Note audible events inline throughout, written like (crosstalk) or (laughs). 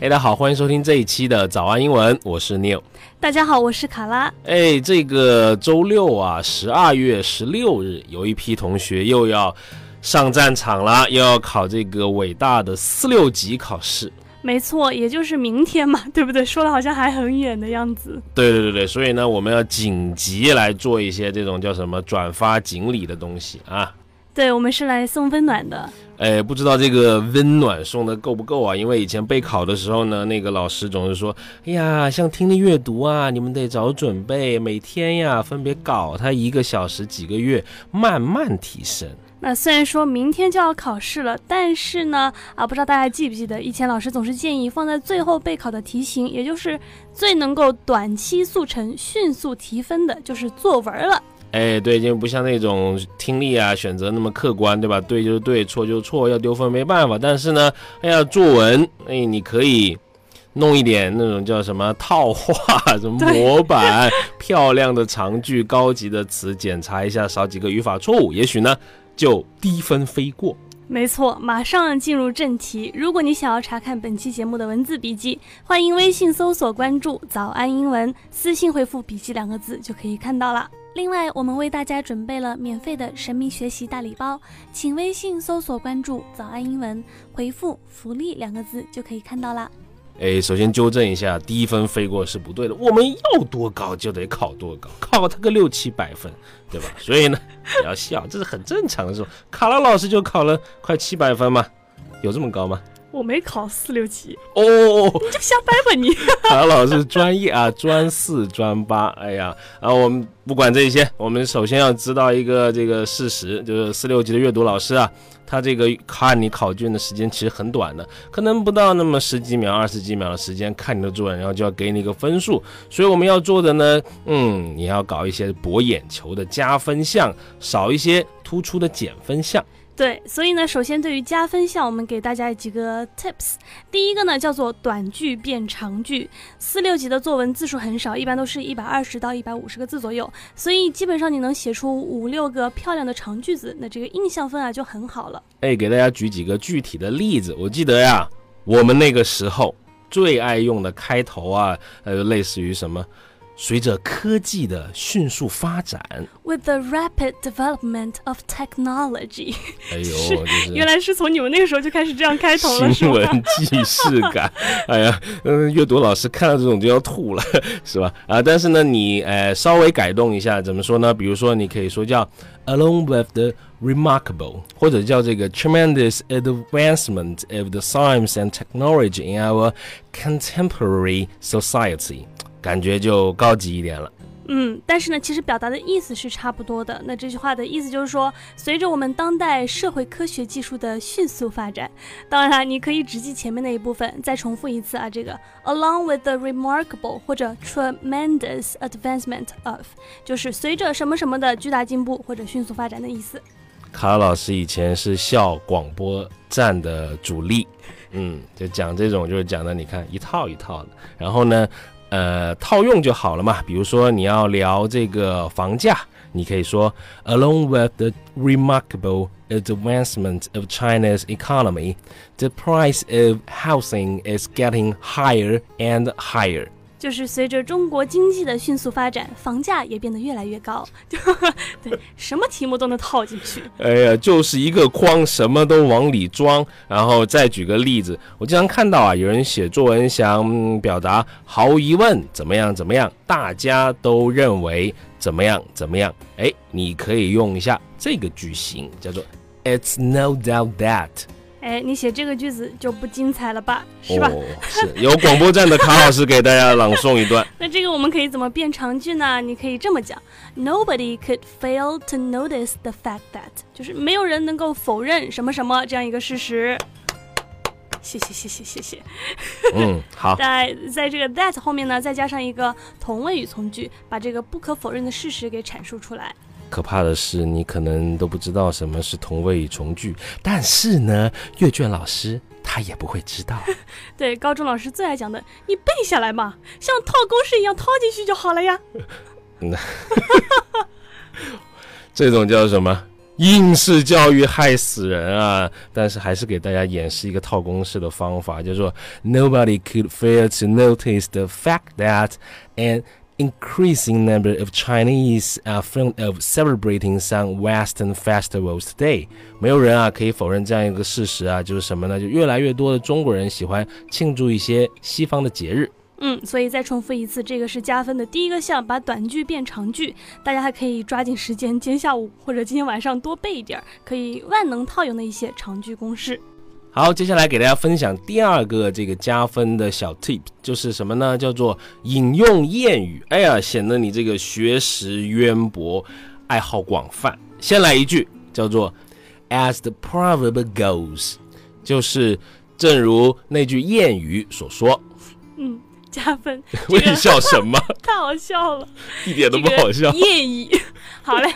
哎，大家好，欢迎收听这一期的早安英文，我是 Neil。大家好，我是卡拉。哎，这个周六啊，十二月十六日，有一批同学又要上战场了，又要考这个伟大的四六级考试。没错，也就是明天嘛，(laughs) 对不对？说的好像还很远的样子。对对对对，所以呢，我们要紧急来做一些这种叫什么转发锦鲤的东西啊。对，我们是来送温暖的。哎，不知道这个温暖送的够不够啊？因为以前备考的时候呢，那个老师总是说：“哎呀，像听力阅读啊，你们得早准备，每天呀分别搞它一个小时，几个月慢慢提升。”那虽然说明天就要考试了，但是呢，啊，不知道大家记不记得，以前老师总是建议放在最后备考的题型，也就是最能够短期速成、迅速提分的，就是作文了。哎，对，就不像那种听力啊，选择那么客观，对吧？对就是对，错就是错，要丢分没办法。但是呢，哎呀，作文，哎，你可以弄一点那种叫什么套话，什么模板，漂亮的长句，高级的词，检查一下少几个语法错误，也许呢就低分飞过。没错，马上进入正题。如果你想要查看本期节目的文字笔记，欢迎微信搜索关注“早安英文”，私信回复“笔记”两个字就可以看到了。另外，我们为大家准备了免费的神秘学习大礼包，请微信搜索关注“早安英文”，回复“福利”两个字就可以看到啦。哎，首先纠正一下，低分飞过是不对的，我们要多高就得考多高，考他个六七百分，对吧？所以呢，不要笑，这是很正常的。说卡拉老师就考了快七百分嘛，有这么高吗？我没考四六级哦，你就瞎掰吧你。(laughs) 韩老师专业啊，专四专八。哎呀，啊，我们不管这些，我们首先要知道一个这个事实，就是四六级的阅读老师啊，他这个看你考卷的时间其实很短的，可能不到那么十几秒、二十几秒的时间看你的作文，然后就要给你一个分数。所以我们要做的呢，嗯，你要搞一些博眼球的加分项，少一些突出的减分项。对，所以呢，首先对于加分项，我们给大家几个 tips。第一个呢，叫做短句变长句。四六级的作文字数很少，一般都是一百二十到一百五十个字左右，所以基本上你能写出五六个漂亮的长句子，那这个印象分啊就很好了。哎，给大家举几个具体的例子。我记得呀，我们那个时候最爱用的开头啊，呃，类似于什么？随着科技的迅速发展，With the rapid development of technology，哎呦，原来是从你们那个时候就开始这样开头了，新闻既视感。哎呀，嗯，阅读老师看到这种就要吐了，是吧？啊，但是呢，你呃稍微改动一下，怎么说呢？比如说，你可以说叫 (laughs) (laughs) (laughs) Along with the remarkable，或者叫这个 tremendous advancement of the science and technology in our contemporary society。 感觉就高级一点了，嗯，但是呢，其实表达的意思是差不多的。那这句话的意思就是说，随着我们当代社会科学技术的迅速发展，当然你可以只记前面那一部分，再重复一次啊，这个 along with the remarkable 或者 tremendous advancement of，就是随着什么什么的巨大进步或者迅速发展的意思。卡老师以前是校广播站的主力，嗯，就讲这种就是讲的，你看一套一套的，然后呢。呃，套用就好了嘛。比如说你要聊这个房价，你可以说，Along with the remarkable advancement of China's economy, the price of housing is getting higher and higher. 就是随着中国经济的迅速发展，房价也变得越来越高。(laughs) 对，什么题目都能套进去。哎呀，就是一个框，什么都往里装。然后再举个例子，我经常看到啊，有人写作文想表达毫无疑问怎么样怎么样，大家都认为怎么样怎么样。哎，你可以用一下这个句型，叫做 It's no doubt that。哎，你写这个句子就不精彩了吧？是吧？是由广播站的卡老师给大家朗诵一段。(laughs) 那这个我们可以怎么变长句呢？你可以这么讲：Nobody could fail to notice the fact that，就是没有人能够否认什么什么这样一个事实。谢谢谢谢谢谢。嗯，好。(laughs) 在在这个 that 后面呢，再加上一个同位语从句，把这个不可否认的事实给阐述出来。可怕的是，你可能都不知道什么是同位语从句，但是呢，阅卷老师他也不会知道。(laughs) 对，高中老师最爱讲的，你背下来嘛，像套公式一样套进去就好了呀。(laughs) (laughs) 这种叫什么？应试教育害死人啊！但是还是给大家演示一个套公式的方法，叫做 Nobody could fail to notice the fact that an increasing number of Chinese are fond of celebrating some Western festivals today。没有人啊可以否认这样一个事实啊，就是什么呢？就越来越多的中国人喜欢庆祝一些西方的节日。嗯，所以再重复一次，这个是加分的第一个项，把短句变长句。大家还可以抓紧时间，今天下午或者今天晚上多背一点，可以万能套用的一些长句公式。好，接下来给大家分享第二个这个加分的小 tip，就是什么呢？叫做引用谚语。哎呀，显得你这个学识渊博，爱好广泛。先来一句，叫做 As the proverb goes，就是正如那句谚语所说。嗯。加分，(laughs) 为笑什么？太好笑了，一点都不好笑。谚语，好嘞，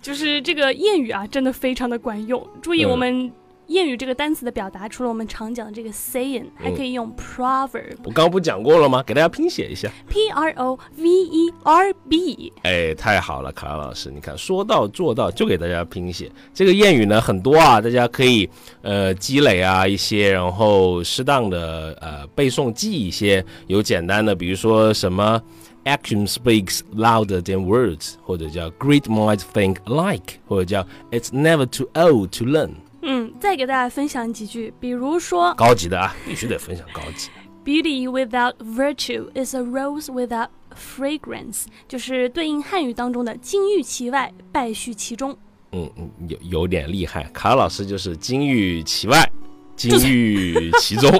就是这个谚语啊，真的非常的管用。注意我们。谚语这个单词的表达，除了我们常讲的这个 saying，还可以用 proverb。我刚刚不讲过了吗？给大家拼写一下，P R O V E R B。哎，太好了，卡拉老师，你看说到做到，就给大家拼写。这个谚语呢很多啊，大家可以呃积累啊一些，然后适当的呃背诵记一些。有简单的，比如说什么 action speaks louder than words，或者叫 great minds think alike，或者叫 it's never too old to learn。嗯，再给大家分享几句，比如说高级的啊，必须得分享高级。Beauty without virtue is a rose without fragrance，就是对应汉语当中的金玉其外，败絮其中。嗯嗯，有有点厉害，卡老师就是金玉其外，金玉其中。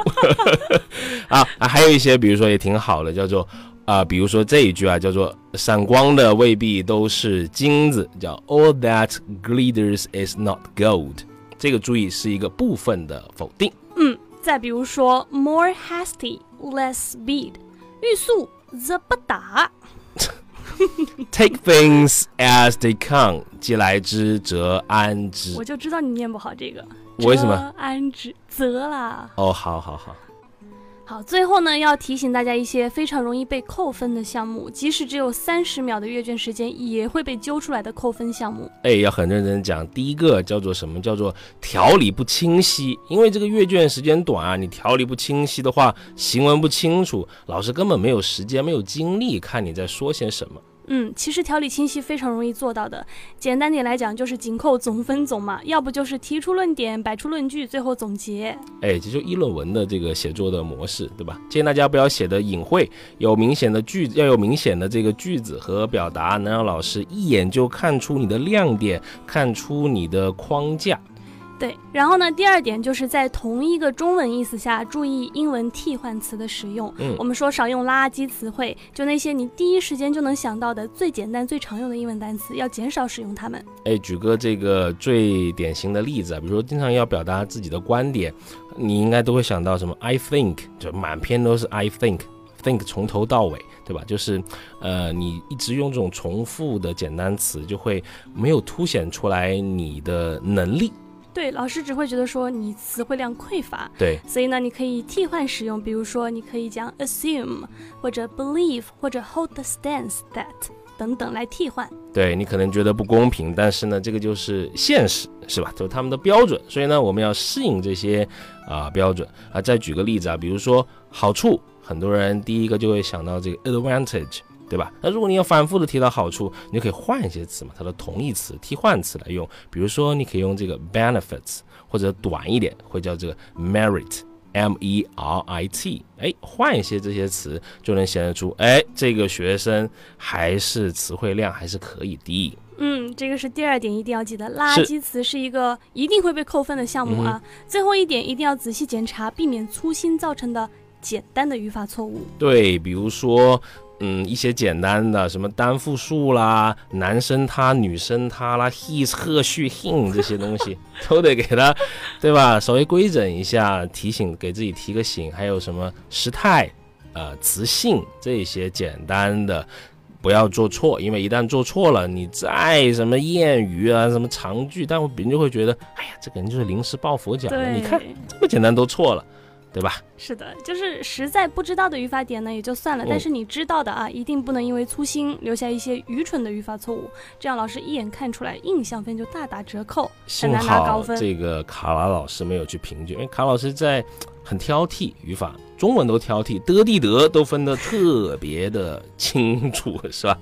啊 (laughs) (laughs) 啊，还有一些，比如说也挺好的，叫做啊，比如说这一句啊，叫做闪光的未必都是金子，叫 All that glitters is not gold。这个注意是一个部分的否定。嗯，再比如说，more hasty, less speed，欲速则不达。(laughs) Take things as they come，既来之则安之。我就知道你念不好这个。为什么？安之则啦。哦，好好好。好，最后呢，要提醒大家一些非常容易被扣分的项目，即使只有三十秒的阅卷时间，也会被揪出来的扣分项目。哎，要很认真讲。第一个叫做什么？叫做条理不清晰。因为这个阅卷时间短啊，你条理不清晰的话，行文不清楚，老师根本没有时间、没有精力看你在说些什么。嗯，其实条理清晰非常容易做到的。简单点来讲，就是紧扣总分总嘛，要不就是提出论点，摆出论据，最后总结。哎，这就议论文的这个写作的模式，对吧？建议大家不要写的隐晦，有明显的句子，要有明显的这个句子和表达，能让老师一眼就看出你的亮点，看出你的框架。对，然后呢，第二点就是在同一个中文意思下，注意英文替换词的使用。嗯，我们说少用垃圾词汇，就那些你第一时间就能想到的最简单、最常用的英文单词，要减少使用它们。哎，举个这个最典型的例子啊，比如说经常要表达自己的观点，你应该都会想到什么？I think，就满篇都是 I think，think 从头到尾，对吧？就是，呃，你一直用这种重复的简单词，就会没有凸显出来你的能力。对，老师只会觉得说你词汇量匮乏。对，所以呢，你可以替换使用，比如说你可以讲 assume 或者 believe 或者 hold the stance that 等等来替换。对你可能觉得不公平，但是呢，这个就是现实，是吧？就是他们的标准，所以呢，我们要适应这些啊标准啊。再举个例子啊，比如说好处，很多人第一个就会想到这个 advantage。对吧？那如果你要反复的提到好处，你就可以换一些词嘛，它的同义词、替换词来用。比如说，你可以用这个 benefits，或者短一点会叫这个 merit，m e r i t。哎，换一些这些词，就能显示出，哎，这个学生还是词汇量还是可以的。嗯，这个是第二点，一定要记得，垃圾词是一个一定会被扣分的项目啊。最后一点，一定要仔细检查，避免粗心造成的简单的语法错误。对，比如说。嗯，一些简单的什么单复数啦，男生他，女生他啦，his、her、she、him 这些东西都得给他，对吧？稍微规整一下，提醒给自己提个醒。还有什么时态，呃，词性这些简单的，不要做错，因为一旦做错了，你再什么谚语啊，什么长句，但别人就会觉得，哎呀，这个人就是临时抱佛脚的。你看这么简单都错了。对吧？是的，就是实在不知道的语法点呢也就算了，但是你知道的啊，一定不能因为粗心留下一些愚蠢的语法错误，这样老师一眼看出来，印象分就大打折扣，很难拿高分。这个卡拉老师没有去评卷，因为卡老师在很挑剔语法，中文都挑剔，的地得都分得特别的清楚，(laughs) 是吧？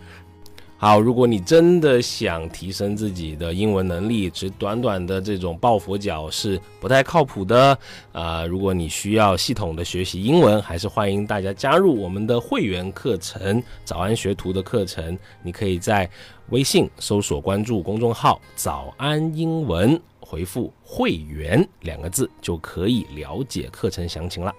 好，如果你真的想提升自己的英文能力，只短短的这种抱佛脚是不太靠谱的啊！如果你需要系统的学习英文，还是欢迎大家加入我们的会员课程——早安学徒的课程。你可以在微信搜索关注公众号“早安英文”，回复“会员”两个字就可以了解课程详情了。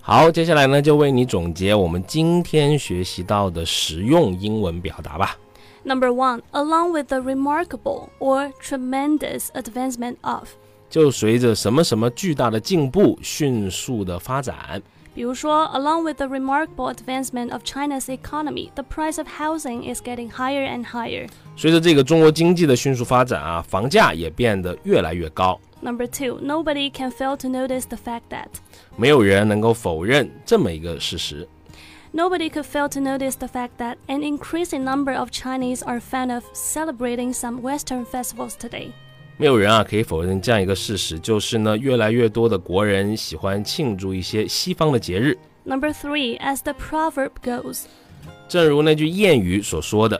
好，接下来呢，就为你总结我们今天学习到的实用英文表达吧。Number one, along with the remarkable or tremendous advancement of，就随着什么什么巨大的进步、迅速的发展。比如说，along with the remarkable advancement of China's economy, the price of housing is getting higher and higher。随着这个中国经济的迅速发展啊，房价也变得越来越高。Number two, nobody can fail to notice the fact that，没有人能够否认这么一个事实。 Nobody could fail to notice the fact that an increasing number of Chinese are fond of celebrating some Western festivals today. 没有人啊可以否认这样一个事实，就是呢，越来越多的国人喜欢庆祝一些西方的节日。Number three, as the proverb goes，正如那句谚语所说的。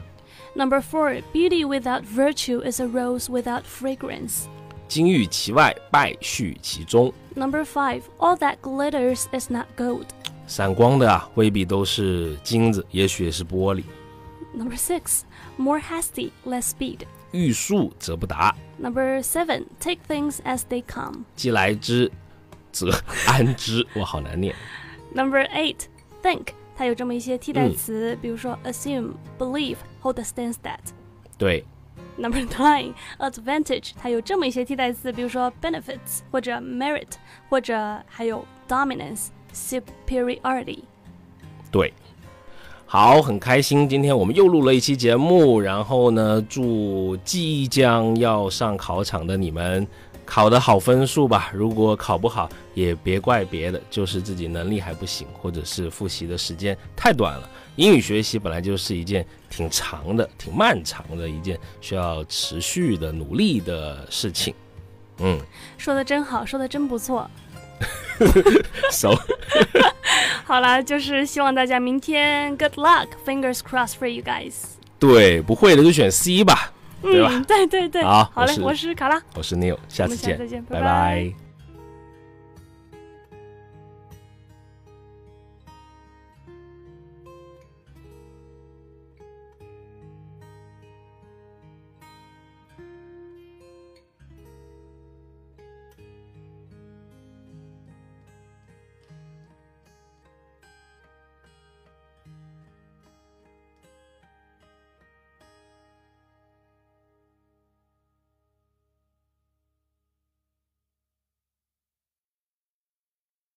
Number four, beauty without virtue is a rose without fragrance。金玉其外，败絮其中。Number five, all that glitters is not gold。 闪光的啊，未必都是金子，也许也是玻璃。Number six, more hasty, less speed。欲速则不达。Number seven, take things as they come。既来之，则安之。哇，好难念。Number eight, think，它有这么一些替代词，比如说 assume, believe, hold a stance that。对。Number nine, advantage，它有这么一些替代词，比如说 benefits 或者 merit，或者还有 dominance。 superiority。对，好，很开心，今天我们又录了一期节目，然后呢，祝即将要上考场的你们考得好分数吧。如果考不好，也别怪别的，就是自己能力还不行，或者是复习的时间太短了。英语学习本来就是一件挺长的、挺漫长的一件需要持续的努力的事情。嗯，说的真好，说的真不错。so，好啦，就是希望大家明天 good luck，fingers crossed for you guys。对，不会的就选 C 吧，对吧？对对对。好，好嘞，我是卡拉，我是 Neil，下次见，再见，拜拜。